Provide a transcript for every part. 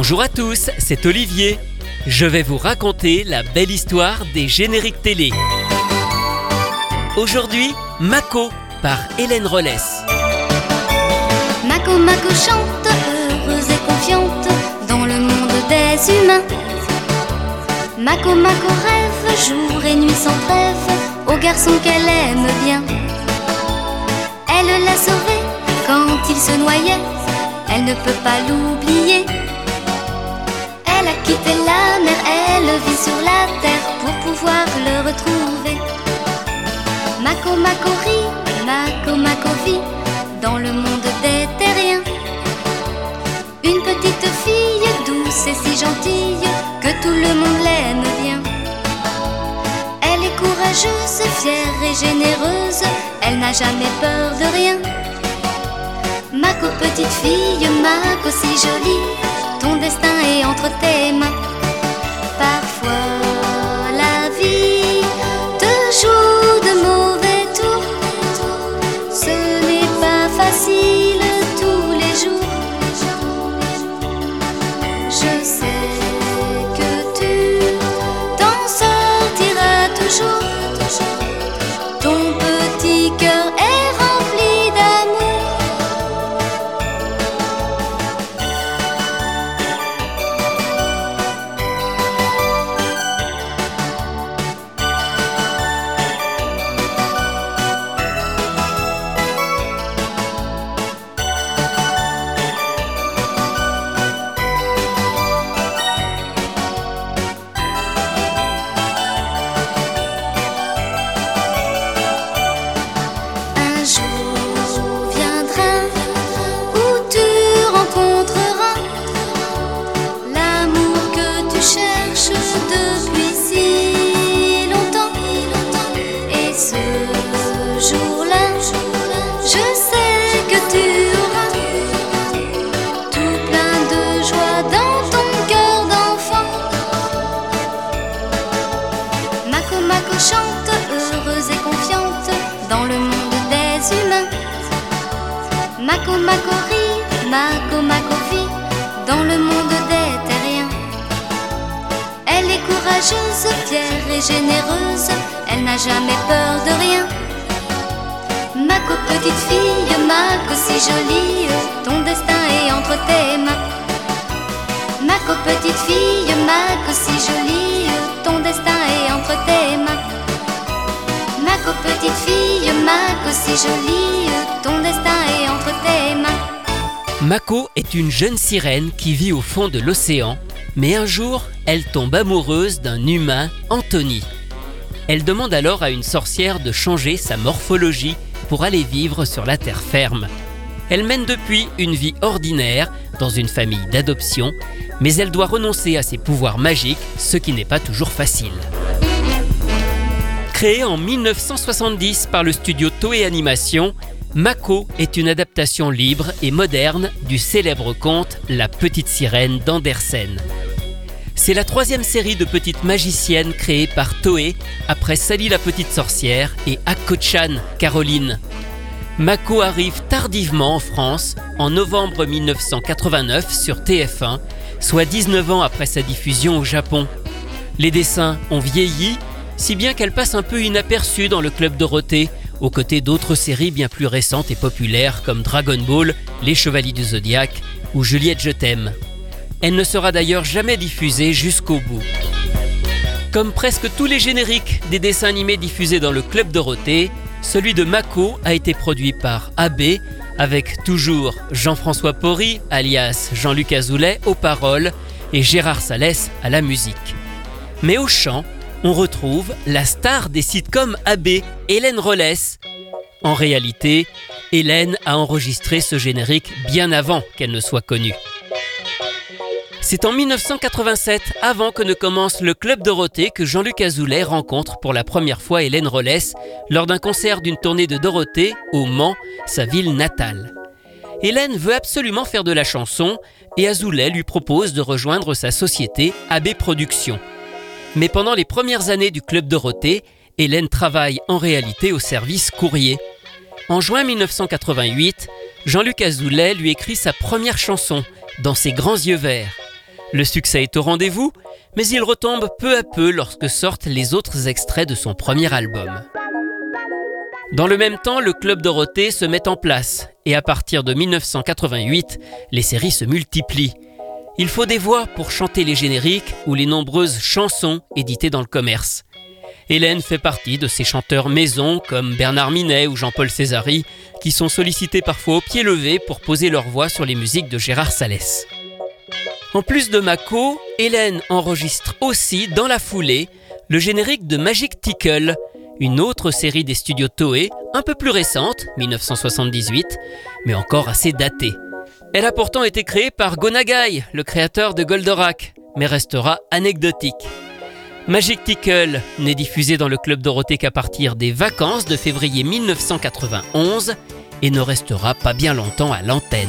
Bonjour à tous, c'est Olivier. Je vais vous raconter la belle histoire des génériques télé. Aujourd'hui, Mako par Hélène Rollès. Mako Mako chante, heureuse et confiante dans le monde des humains. Mako Mako rêve jour et nuit sans trêve au garçon qu'elle aime bien. Elle l'a sauvé quand il se noyait, elle ne peut pas l'oublier. A quitté la mer, elle vit sur la terre pour pouvoir le retrouver. Mako Mako rit, Mako Mako vit dans le monde des terriens. Une petite fille douce et si gentille que tout le monde l'aime bien. Elle est courageuse, fière et généreuse, elle n'a jamais peur de rien. Mako petite fille, Mako si jolie, ton destin est entre tes mains. Mako Mako rit, Mako dans le monde des terriens. Elle est courageuse, fière et généreuse, elle n'a jamais peur de rien. Mako petite fille, Mako si jolie, ton destin est entre tes mains. Mako petite fille, Mako si jolie, ton destin est entre tes mains. Petite fille, Mako si jolie, ton destin est entre tes mains. Mako est une jeune sirène qui vit au fond de l'océan, mais un jour, elle tombe amoureuse d'un humain, Anthony. Elle demande alors à une sorcière de changer sa morphologie pour aller vivre sur la terre ferme. Elle mène depuis une vie ordinaire dans une famille d'adoption, mais elle doit renoncer à ses pouvoirs magiques, ce qui n'est pas toujours facile. Créée en 1970 par le studio Toei Animation, Mako est une adaptation libre et moderne du célèbre conte La Petite Sirène d'Andersen. C'est la troisième série de petites magiciennes créée par Toei après Sally la Petite Sorcière et Akko-chan, Caroline. Mako arrive tardivement en France en novembre 1989 sur TF1, soit 19 ans après sa diffusion au Japon. Les dessins ont vieilli, si bien qu'elle passe un peu inaperçue dans le club Dorothée, aux côtés d'autres séries bien plus récentes et populaires comme Dragon Ball, Les Chevaliers du Zodiaque ou Juliette Je t'aime. Elle ne sera d'ailleurs jamais diffusée jusqu'au bout. Comme presque tous les génériques des dessins animés diffusés dans le Club Dorothée, celui de Mako a été produit par AB avec toujours Jean-François Porry, alias Jean-Luc Azoulay, aux paroles et Gérard Salès à la musique. Mais au chant, on retrouve la star des sitcoms AB, Hélène Rollès. En réalité, Hélène a enregistré ce générique bien avant qu'elle ne soit connue. C'est en 1987, avant que ne commence le Club Dorothée, que Jean-Luc Azoulay rencontre pour la première fois Hélène Rollès lors d'un concert d'une tournée de Dorothée au Mans, sa ville natale. Hélène veut absolument faire de la chanson et Azoulay lui propose de rejoindre sa société AB Productions. Mais pendant les premières années du Club Dorothée, Hélène travaille en réalité au service courrier. En juin 1988, Jean-Luc Azoulay lui écrit sa première chanson, Dans ses grands yeux verts. Le succès est au rendez-vous, mais il retombe peu à peu lorsque sortent les autres extraits de son premier album. Dans le même temps, le Club Dorothée se met en place et à partir de 1988, les séries se multiplient. Il faut des voix pour chanter les génériques ou les nombreuses chansons éditées dans le commerce. Hélène fait partie de ces chanteurs maison comme Bernard Minet ou Jean-Paul Césari qui sont sollicités parfois au pied levé pour poser leur voix sur les musiques de Gérard Salès. En plus de Mako, Hélène enregistre aussi dans la foulée le générique de Magic Tickle, une autre série des studios Toei, un peu plus récente, 1978, mais encore assez datée. Elle a pourtant été créée par Gonagai, le créateur de Goldorak, mais restera anecdotique. Magic Tickle n'est diffusé dans le Club Dorothée qu'à partir des vacances de février 1991 et ne restera pas bien longtemps à l'antenne.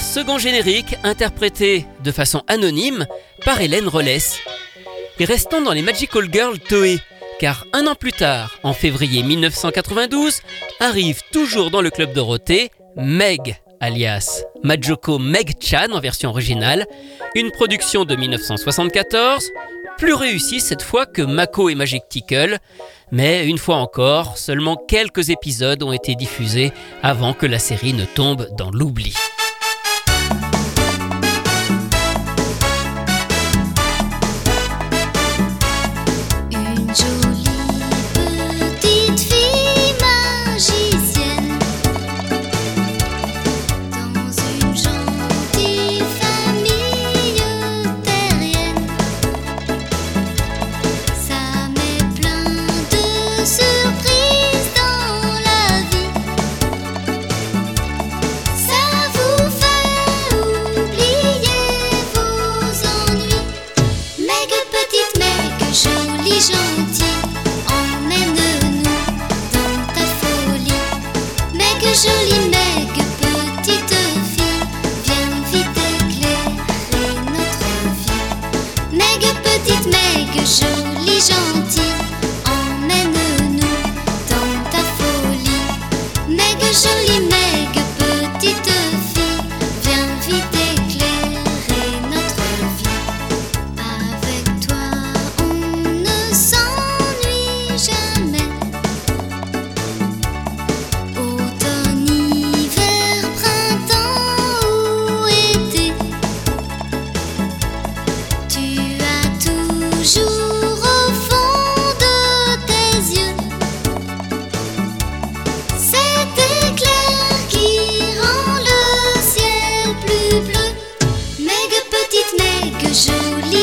second générique, interprété de façon anonyme par Hélène Rollès. Et restons dans les Magical Girls Toei, car un an plus tard, en février 1992, arrive toujours dans le club Dorothée Meg, alias Majoko Meg Chan en version originale, une production de 1974, plus réussie cette fois que Mako et Magic Tickle, mais une fois encore, seulement quelques épisodes ont été diffusés avant que la série ne tombe dans l'oubli.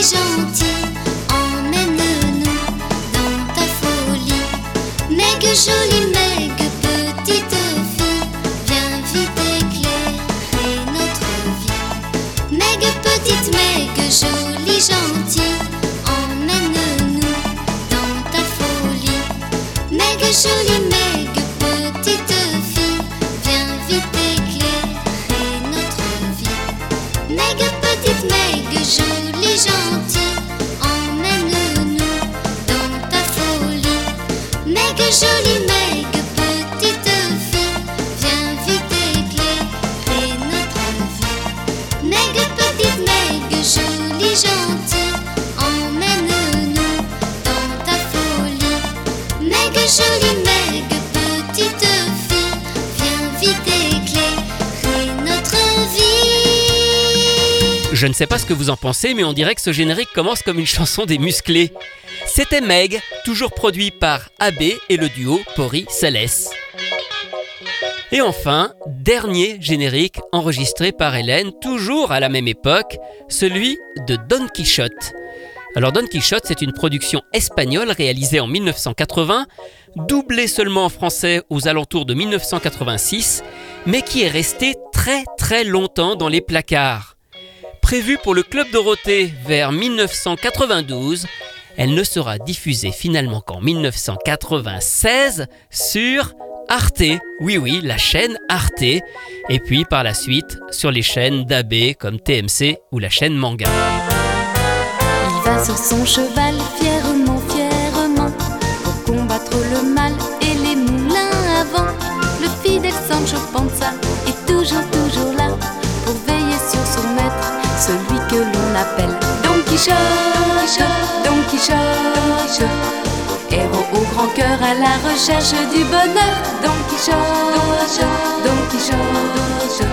Gentil, emmène-nous dans ta folie. Meg jolie, Meg jolie, Meg petite fille, viens vite éclairer notre vie. Meg petite, Meg jolie, gentille, emmène-nous dans ta folie. Meg jolie, Meg petite fille, viens vite éclairer notre vie. Je ne sais pas ce que vous en pensez, mais on dirait que ce générique commence comme une chanson des musclés. C'était Meg, toujours produit par AB et le duo Pori Céleste. Et enfin, dernier générique enregistré par Hélène, toujours à la même époque, celui de Don Quichotte. Alors Don Quichotte, c'est une production espagnole réalisée en 1980, doublée seulement en français aux alentours de 1986, mais qui est restée très très longtemps dans les placards. Prévue pour le Club Dorothée vers 1992, elle ne sera diffusée finalement qu'en 1996 sur Arte. Oui oui, la chaîne Arte. Et puis par la suite sur les chaînes d'AB comme TMC ou la chaîne Manga. Il va sur son cheval fièrement, fièrement pour combattre le mal et les moulins à vent. Le fidèle Sancho Panza est toujours, toujours là pour veiller sur son maître, celui que l'on appelle Quichotte. Don Quichotte, héros au grand cœur à la recherche du bonheur. Don Quichotte, Don Quichotte,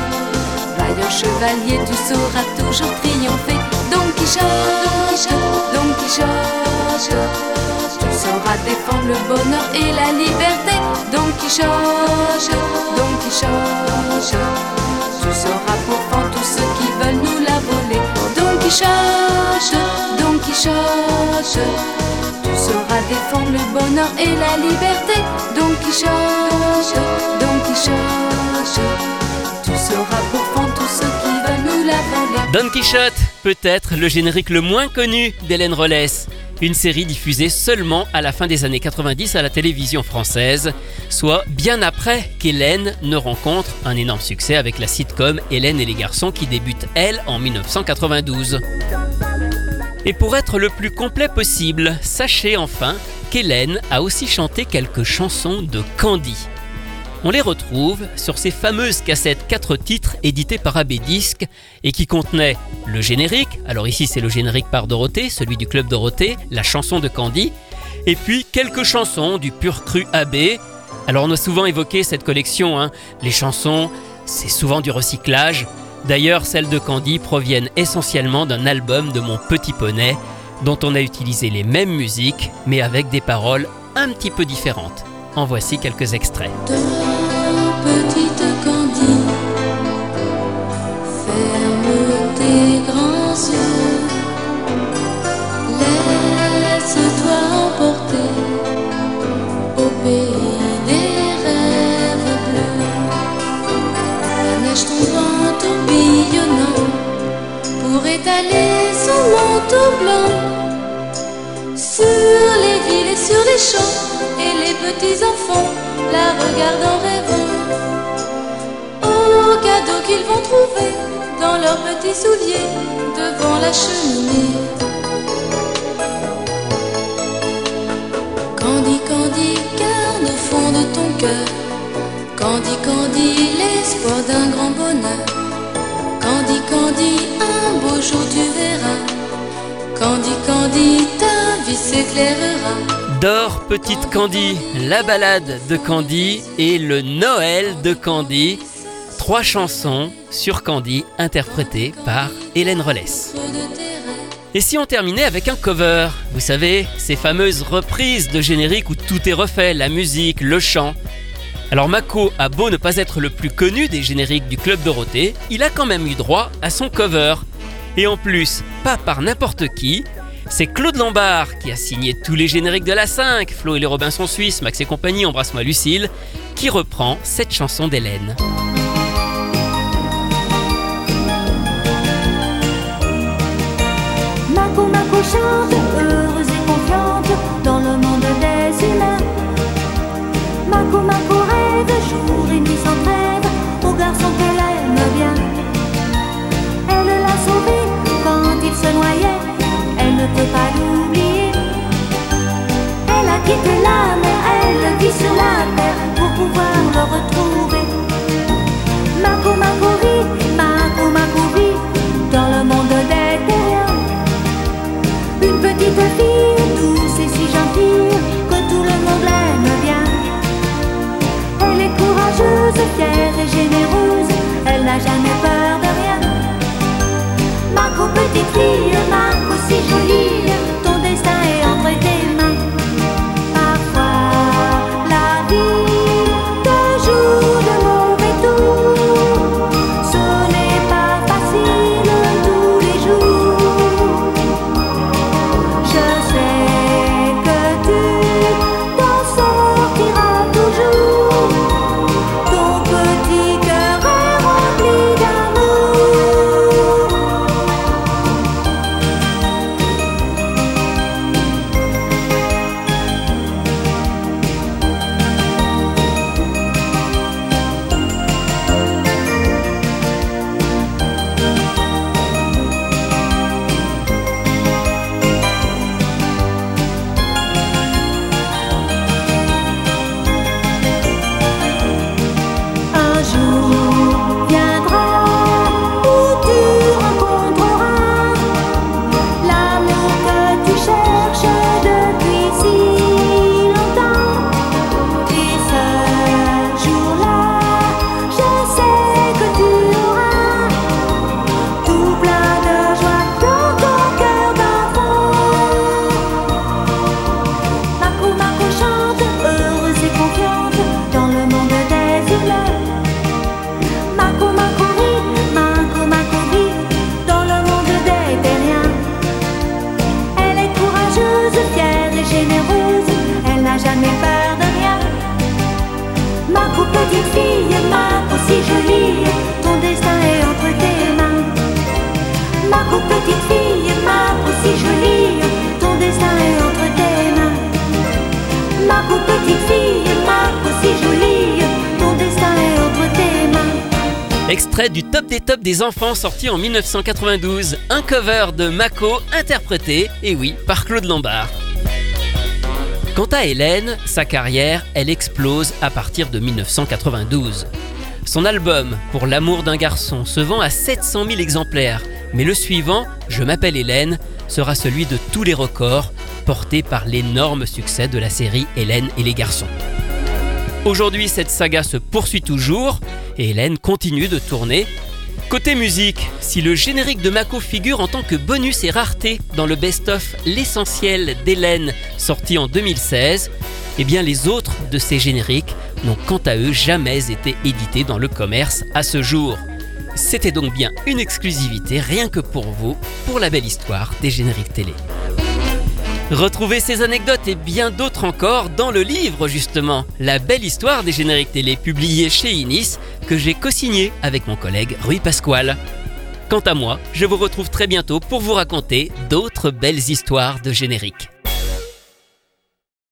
vaillant chevalier, tu sauras toujours triompher. Don Quichotte, Don Quichotte, tu sauras défendre le bonheur et la liberté. Don Quichotte, Tu sauras défendre le bonheur et la liberté. Don Quichotte, Don Quichotte, tu sauras pourfendre tous ceux qui veulent nous la voler. Don Quichotte, peut-être le générique le moins connu d'Hélène Rollès. Une série diffusée seulement à la fin des années 90 à la télévision française, soit bien après qu'Hélène ne rencontre un énorme succès avec la sitcom Hélène et les garçons qui débute elle en 1992. Et pour être le plus complet possible, sachez enfin qu'Hélène a aussi chanté quelques chansons de Candy. On les retrouve sur ces fameuses cassettes 4 titres éditées par AB Disc et qui contenaient le générique, alors ici c'est le générique par Dorothée, celui du Club Dorothée, la chanson de Candy, et puis quelques chansons du pur cru AB. Alors on a souvent évoqué cette collection, hein. les chansons, c'est souvent du recyclage. D'ailleurs, celles de Candy proviennent essentiellement d'un album de Mon Petit Poney, dont on a utilisé les mêmes musiques, mais avec des paroles un petit peu différentes. En voici quelques extraits. Sur les villes et sur les champs, et les petits enfants la regardent en rêvant. Au cadeau qu'ils vont trouver dans leurs petits souliers devant la cheminée. Candy, Candy, garde au fond de ton cœur. Candy, Candy, l'espoir d'un grand bonheur. Candy, Candy, un beau jour tu verras. Candy, Candy, ta vie s'éclairera. Dors petite Candy, la balade de Candy et le Noël de Candy. Trois chansons sur Candy interprétées par Hélène Rollès. Et si on terminait avec un cover? Vous savez, ces fameuses reprises de génériques où tout est refait, la musique, le chant. Alors Mako a beau ne pas être le plus connu des génériques du Club Dorothée, il a quand même eu droit à son cover. Et en plus, pas par n'importe qui, c'est Claude Lombard qui a signé tous les génériques de la 5, Flo et les Robinson Suisses, Max et compagnie, Embrasse-moi Lucille, qui reprend cette chanson d'Hélène. Chante, Extrait du top des tops des enfants sorti en 1992, un cover de Mako interprété, et oui, par Claude Lombard. Quant à Hélène, sa carrière, elle explose à partir de 1992. Son album Pour l'amour d'un garçon se vend à 700 000 exemplaires, mais le suivant, Je m'appelle Hélène, sera celui de tous les records, porté par l'énorme succès de la série Hélène et les garçons. Aujourd'hui, cette saga se poursuit toujours et Hélène continue de tourner. Côté musique, si le générique de Mako figure en tant que bonus et rareté dans le best-of L'essentiel d'Hélène sorti en 2016, eh bien les autres de ces génériques n'ont quant à eux jamais été édités dans le commerce à ce jour. C'était donc bien une exclusivité rien que pour vous, pour la belle histoire des génériques télé. Retrouvez ces anecdotes et bien d'autres encore dans le livre justement, La belle histoire des génériques télé publié chez Inis, que j'ai co-signé avec mon collègue Rui Pasquale. Quant à moi, je vous retrouve très bientôt pour vous raconter d'autres belles histoires de génériques.